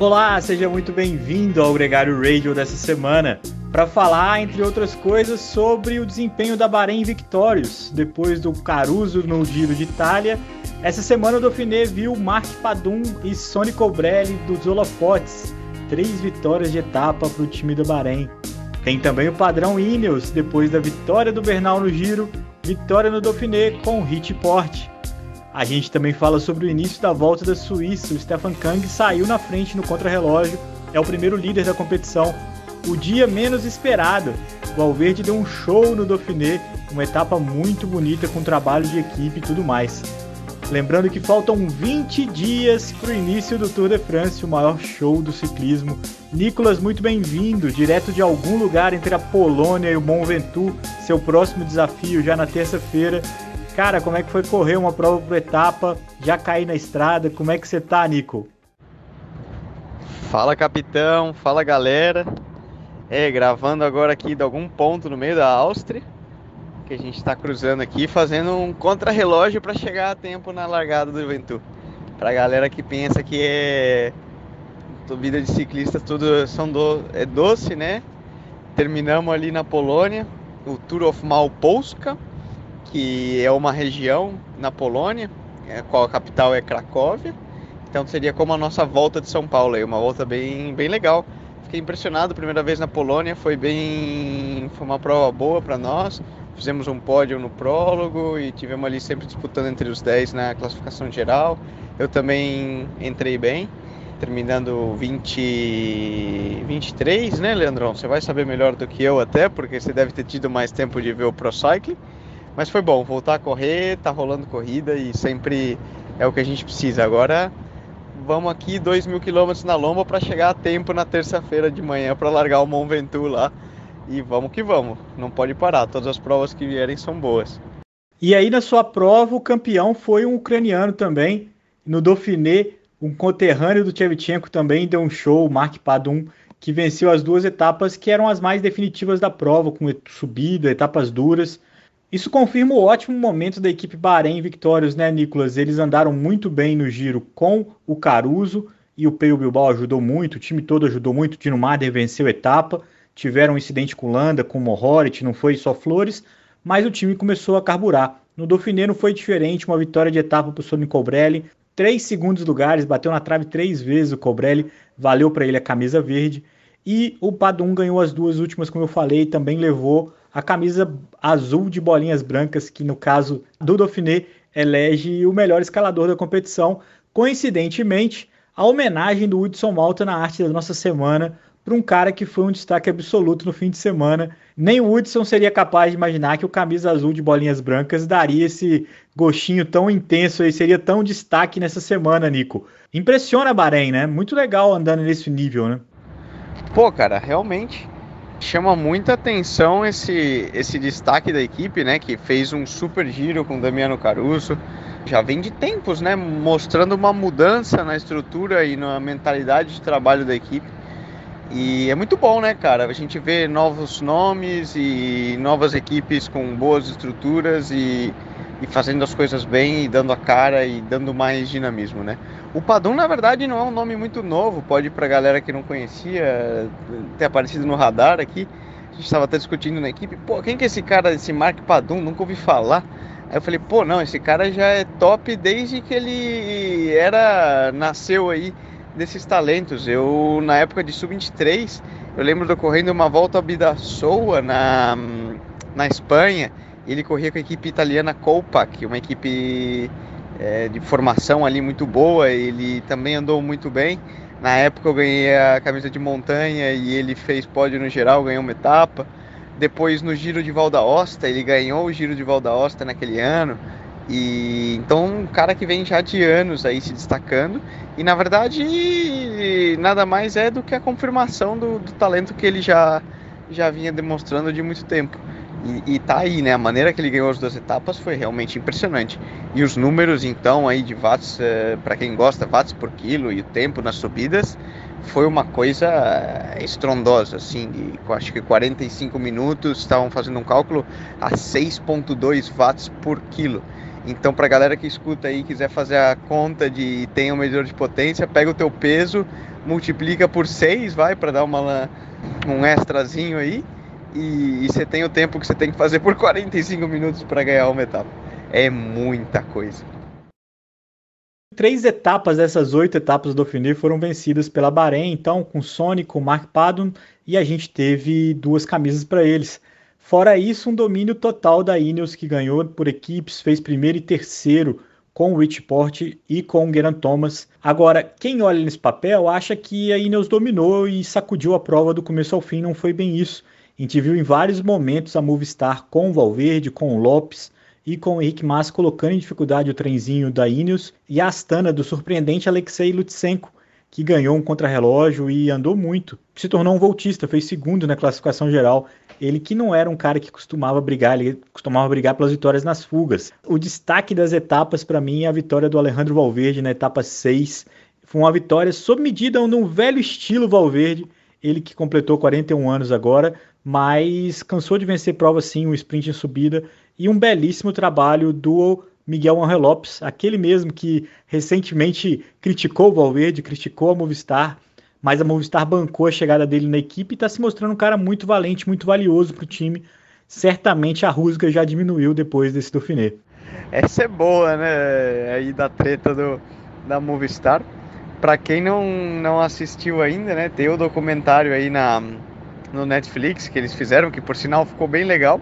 Olá, seja muito bem-vindo ao Gregário Radio dessa semana para falar, entre outras coisas, sobre o desempenho da Bahrein Victorious depois do Caruso no Giro de Itália. Essa semana o Dauphiné viu Mark Padum e Sonny Colbrelli dos holofotes, três vitórias de etapa para o time da Bahrein. Tem também o padrão Ineos depois da vitória do Bernal no Giro, vitória no Dauphiné com Hit Porte. A gente também fala sobre o início da volta da Suíça. O Stefan Kang saiu na frente no contrarrelógio, é o primeiro líder da competição. O dia menos esperado. O Valverde deu um show no Dauphiné, uma etapa muito bonita com trabalho de equipe e tudo mais. Lembrando que faltam 20 dias para o início do Tour de France, o maior show do ciclismo. Nicolas, muito bem-vindo, direto de algum lugar entre a Polônia e o Mont Ventoux, seu próximo desafio já na terça-feira. Cara, como é que foi correr uma prova por etapa? Já cair na estrada? Como é que você tá, Nico? Fala, capitão. Fala, galera. É, gravando agora aqui de algum ponto no meio da Áustria, que a gente está cruzando aqui, fazendo um contrarrelógio para chegar a tempo na largada do Ventur. Pra galera que pensa que é vida de ciclista tudo são do... é doce, né? Terminamos ali na Polônia, o Tour of Małopolska, que é uma região na Polônia, a qual a capital é Cracóvia. Então seria como a nossa volta de São Paulo, aí, uma volta bem, bem legal. Fiquei impressionado, primeira vez na Polônia, foi bem, foi uma prova boa para nós. Fizemos um pódio no prólogo e tivemos ali sempre disputando entre os 10 na classificação geral. Eu também entrei bem, terminando 20, 23, né, Leandrão? Você vai saber melhor do que eu até, porque você deve ter tido mais tempo de ver o Pro Cycling. Mas foi bom voltar a correr, tá rolando corrida e sempre é o que a gente precisa. Agora vamos aqui 2 mil quilômetros na lomba para chegar a tempo na terça-feira de manhã para largar o Mont Ventoux lá. E vamos que vamos, não pode parar, todas as provas que vierem são boas. E aí na sua prova o campeão foi um ucraniano também, no Dauphiné, um conterrâneo do Tchevchenko também deu um show, o Mark Padum, que venceu as duas etapas que eram as mais definitivas da prova, com subida, etapas duras. Isso confirma o ótimo momento da equipe Bahrein Victorious, né, Nicolas? Eles andaram muito bem no giro com o Caruso e o Peio Bilbao ajudou muito, o time todo ajudou muito. O Tino Mader venceu a etapa, tiveram um incidente com Landa, com Mohorit, não foi só flores, mas o time começou a carburar. No Dauphiné não foi diferente, uma vitória de etapa para o Sônia Cobrelli, três segundos lugares, bateu na trave três vezes o Cobrelli, valeu para ele a camisa verde. E o Padum ganhou as duas últimas, como eu falei, também levou a camisa azul de bolinhas brancas, que no caso do Dauphiné elege o melhor escalador da competição. Coincidentemente, a homenagem do Hudson Malta na arte da nossa semana para um cara que foi um destaque absoluto no fim de semana. Nem o Hudson seria capaz de imaginar que o camisa azul de bolinhas brancas daria esse gostinho tão intenso e seria tão destaque nessa semana, Nico. Impressiona Bahrein, né? Muito legal andando nesse nível, né? Pô, cara, realmente chama muita atenção esse, esse destaque da equipe, né? Que fez um super giro com Damiano Caruso. Já vem de tempos, né? Mostrando uma mudança na estrutura e na mentalidade de trabalho da equipe. E é muito bom, né, cara? A gente vê novos nomes e novas equipes com boas estruturas e, e fazendo as coisas bem e dando a cara e dando mais dinamismo, né? O Padum, na verdade, não é um nome muito novo, pode para galera que não conhecia ter aparecido no radar aqui. A gente estava até discutindo na equipe, pô, quem que é esse cara, esse Mark Padum? Nunca ouvi falar. Aí eu falei, pô, não, esse cara já é top desde que ele era nasceu aí desses talentos. Eu na época de sub-23, eu lembro de correndo uma volta a Bidassoa na na Espanha. Ele corria com a equipe italiana Colpac, uma equipe é, de formação ali muito boa, ele também andou muito bem. Na época eu ganhei a camisa de montanha e ele fez pódio no geral, ganhou uma etapa. Depois no Giro de Valdaosta, ele ganhou o Giro de Valdaosta naquele ano. E então um cara que vem já de anos aí se destacando e na verdade nada mais é do que a confirmação do, do talento que ele já já vinha demonstrando de muito tempo. E, e tá aí, né? A maneira que ele ganhou as duas etapas foi realmente impressionante. E os números, então, aí de watts, é, para quem gosta, watts por quilo e o tempo nas subidas, foi uma coisa eh, estrondosa, assim, de, acho que 45 minutos, estavam fazendo um cálculo a 6.2 watts por quilo. Então, para galera que escuta aí, quiser fazer a conta de tem um medidor de potência, pega o teu peso, multiplica por 6, vai, para dar uma, um extrazinho aí, e, você tem o tempo que você tem que fazer por 45 minutos para ganhar uma etapa. É muita coisa. Três etapas dessas oito etapas do Dauphiné foram vencidas pela Bahrein, então, com Sony, com Mark Padon, e a gente teve duas camisas para eles. Fora isso, um domínio total da Ineos, que ganhou por equipes, fez primeiro e terceiro com o Richport e com o Geraint Thomas. Agora, quem olha nesse papel acha que a Ineos dominou e sacudiu a prova do começo ao fim, não foi bem isso. A gente viu em vários momentos a Movistar com o Valverde, com o Lopes e com o Henrique Massa colocando em dificuldade o trenzinho da Ineos e a Astana do surpreendente Alexei Lutsenko, que ganhou um contrarrelógio e andou muito. Se tornou um voltista, fez segundo na classificação geral. Ele que não era um cara que costumava brigar, ele costumava brigar pelas vitórias nas fugas. O destaque das etapas para mim é a vitória do Alejandro Valverde na etapa 6. Foi uma vitória sob medida num velho estilo Valverde, ele que completou 41 anos agora, mas cansou de vencer prova sim, um sprint em subida e um belíssimo trabalho do Miguel Angel Lopes, aquele mesmo que recentemente criticou o Valverde, criticou a Movistar, mas a Movistar bancou a chegada dele na equipe e está se mostrando um cara muito valente, muito valioso para o time. Certamente a rusga já diminuiu depois desse Dauphiné. Essa é boa, né? Aí da treta do, da Movistar. Para quem não, não assistiu ainda, né? Tem o documentário aí na, no Netflix que eles fizeram, que por sinal ficou bem legal.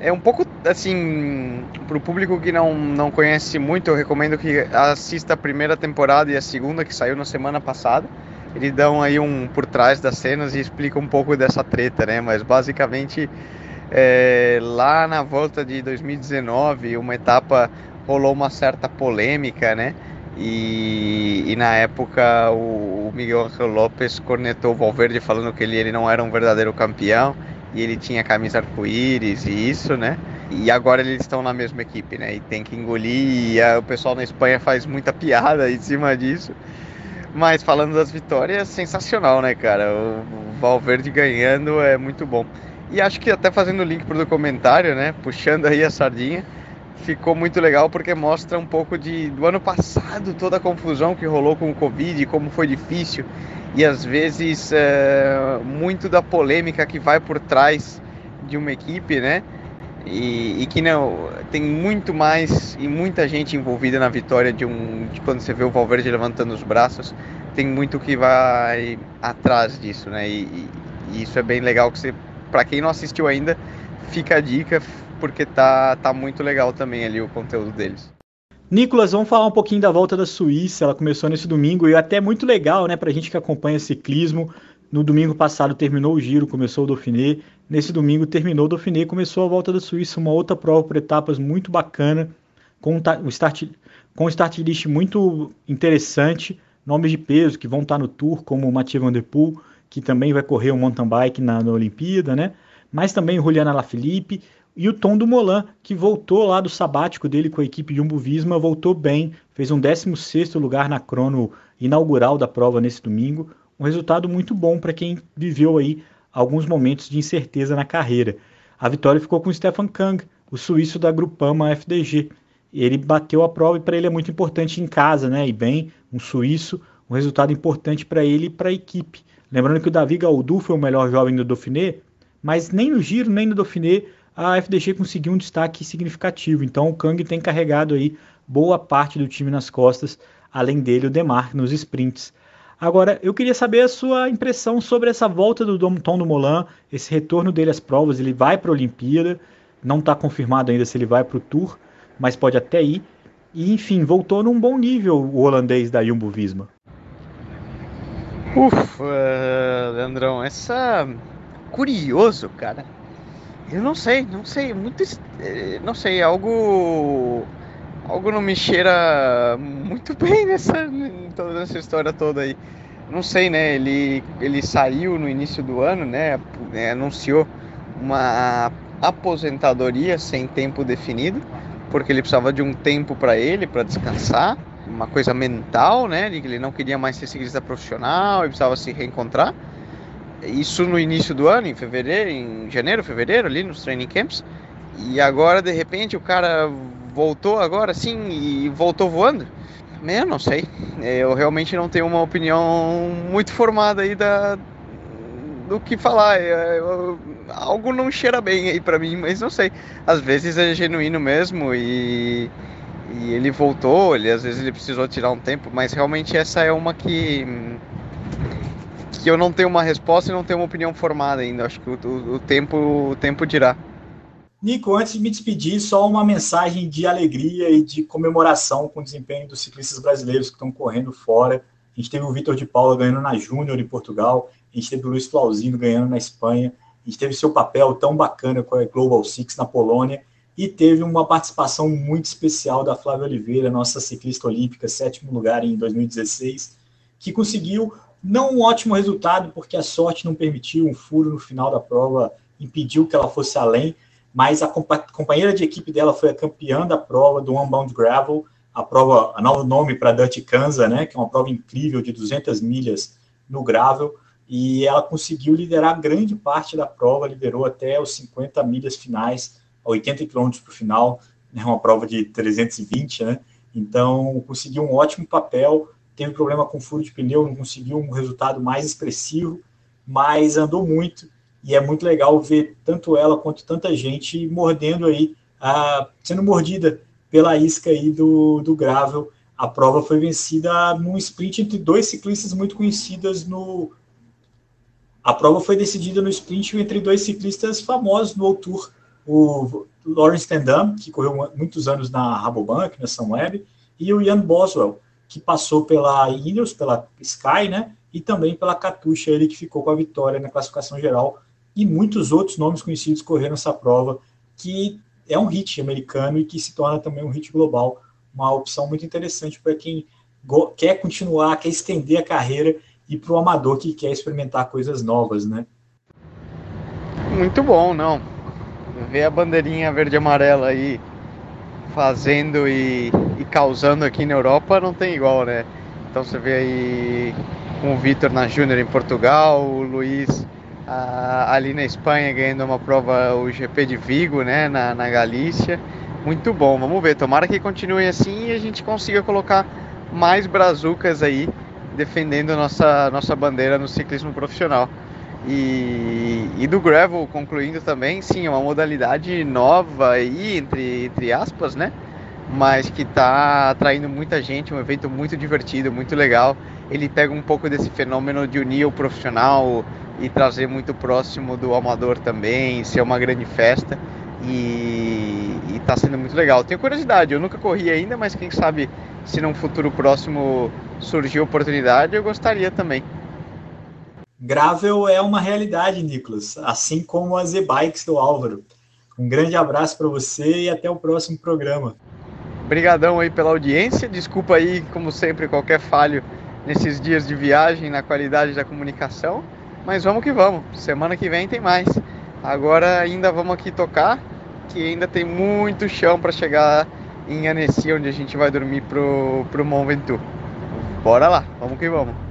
É um pouco assim, para o público que não, não conhece muito, eu recomendo que assista a primeira temporada e a segunda que saiu na semana passada. Eles dão aí um por trás das cenas e explicam um pouco dessa treta, né? Mas basicamente é, lá na volta de 2019, uma etapa rolou uma certa polêmica, né? E, e na época o, o Miguel Lopes cornetou o Valverde falando que ele, ele não era um verdadeiro campeão e ele tinha camisa arco-íris e isso, né? E agora eles estão na mesma equipe, né? E tem que engolir. E a, o pessoal na Espanha faz muita piada em cima disso. Mas falando das vitórias, sensacional, né, cara? O, o Valverde ganhando é muito bom. E acho que até fazendo o link pro documentário, né? Puxando aí a sardinha ficou muito legal porque mostra um pouco de, do ano passado, toda a confusão que rolou com o Covid, como foi difícil e às vezes é, muito da polêmica que vai por trás de uma equipe, né? E, e, que não tem muito mais e muita gente envolvida na vitória de um de quando você vê o Valverde levantando os braços tem muito que vai atrás disso né e, e isso é bem legal que você para quem não assistiu ainda fica a dica porque tá, tá muito legal também ali o conteúdo deles. Nicolas, vamos falar um pouquinho da volta da Suíça. Ela começou nesse domingo e é até muito legal, né, para a gente que acompanha ciclismo. No domingo passado terminou o Giro, começou o Dauphiné. Nesse domingo terminou o Dauphiné, começou a volta da Suíça, uma outra prova por etapas muito bacana, com o start, com um start list muito interessante, nomes de peso que vão estar no Tour, como o Mathieu Van Der Poel, que também vai correr o um mountain bike na, na Olimpíada, né? Mas também o Juliana Lafilippe, e o Tom Dumoulin, que voltou lá do sabático dele com a equipe Jumbo Visma, voltou bem, fez um 16º lugar na crono inaugural da prova nesse domingo, um resultado muito bom para quem viveu aí alguns momentos de incerteza na carreira. A vitória ficou com o Stefan Kang, o suíço da Grupama FDG. Ele bateu a prova e para ele é muito importante em casa, né? E bem, um suíço, um resultado importante para ele e para a equipe. Lembrando que o Davi Gaudu foi o melhor jovem do Dauphiné, mas nem no Giro, nem no Dauphiné a FDG conseguiu um destaque significativo. Então o Kang tem carregado aí boa parte do time nas costas, além dele o Demar nos sprints. Agora, eu queria saber a sua impressão sobre essa volta do Tom do Molan, esse retorno dele às provas. Ele vai para a Olimpíada, não está confirmado ainda se ele vai para o Tour, mas pode até ir. E enfim, voltou num bom nível o holandês da Jumbo Visma. Ufa, Leandrão, essa curioso, cara. Eu não sei, não sei, muito, eh, não sei, algo, algo não me cheira muito bem nessa, toda essa história toda aí. Não sei, né? Ele, ele saiu no início do ano, né? É, anunciou uma aposentadoria sem tempo definido, porque ele precisava de um tempo para ele, para descansar, uma coisa mental, né? Ele não queria mais ser ciclista profissional, ele precisava se reencontrar. Isso no início do ano, em fevereiro, em janeiro, fevereiro, ali nos training camps. E agora, de repente, o cara voltou agora sim e voltou voando. Eu não sei. Eu realmente não tenho uma opinião muito formada aí da, do que falar. Eu, eu, algo não cheira bem aí para mim, mas não sei. Às vezes é genuíno mesmo e, e ele voltou, ele, às vezes ele precisou tirar um tempo, mas realmente essa é uma que que eu não tenho uma resposta e não tenho uma opinião formada ainda. Acho que o, o, o tempo o tempo dirá. Nico, antes de me despedir, só uma mensagem de alegria e de comemoração com o desempenho dos ciclistas brasileiros que estão correndo fora. A gente teve o Vitor de Paula ganhando na Júnior em Portugal, a gente teve o Luiz Flauzino ganhando na Espanha, a gente teve seu papel tão bacana com a Global Six na Polônia e teve uma participação muito especial da Flávia Oliveira, nossa ciclista olímpica, sétimo lugar em 2016, que conseguiu não um ótimo resultado, porque a sorte não permitiu, um furo no final da prova impediu que ela fosse além, mas a companheira de equipe dela foi a campeã da prova do Unbound Gravel, a prova, a novo nome para Dutch Kansas, né, que é uma prova incrível de 200 milhas no gravel, e ela conseguiu liderar grande parte da prova, liderou até os 50 milhas finais, 80 quilômetros para o final, né, uma prova de 320, né, então conseguiu um ótimo papel, teve problema com furo de pneu, não conseguiu um resultado mais expressivo, mas andou muito, e é muito legal ver tanto ela quanto tanta gente mordendo aí, uh, sendo mordida pela isca aí do, do gravel. A prova foi vencida num sprint entre dois ciclistas muito conhecidos no. A prova foi decidida no sprint entre dois ciclistas famosos no Tour, o Lawrence Tendam, que correu muitos anos na Rabobank, na Sunweb, e o Ian Boswell, que passou pela Ineos, pela Sky, né, e também pela Katusha, ele que ficou com a vitória na classificação geral e muitos outros nomes conhecidos correram essa prova, que é um hit americano e que se torna também um hit global, uma opção muito interessante para quem quer continuar, quer estender a carreira e para o amador que quer experimentar coisas novas, né? Muito bom, não. Ver a bandeirinha verde e amarela aí fazendo e, e causando aqui na Europa não tem igual, né? Então você vê aí com o Vitor na Júnior em Portugal, o Luiz ali na Espanha ganhando uma prova, o GP de Vigo, né, na, na Galícia. Muito bom, vamos ver. Tomara que continue assim e a gente consiga colocar mais brazucas aí defendendo nossa, nossa bandeira no ciclismo profissional. E, e, do gravel, concluindo também, sim, é uma modalidade nova aí, entre, entre aspas, né? Mas que está atraindo muita gente, um evento muito divertido, muito legal. Ele pega um pouco desse fenômeno de unir o profissional, e trazer muito próximo do amador também, ser uma grande festa e está sendo muito legal. Tenho curiosidade, eu nunca corri ainda, mas quem sabe se num futuro próximo surgir oportunidade, eu gostaria também. Gravel é uma realidade, Nicolas, assim como as e-bikes do Álvaro. Um grande abraço para você e até o próximo programa. Obrigadão aí pela audiência. Desculpa aí, como sempre, qualquer falho nesses dias de viagem na qualidade da comunicação. Mas vamos que vamos. Semana que vem tem mais. Agora ainda vamos aqui tocar, que ainda tem muito chão para chegar em Annecy, onde a gente vai dormir pro, pro Mont Ventoux. Bora lá, vamos que vamos.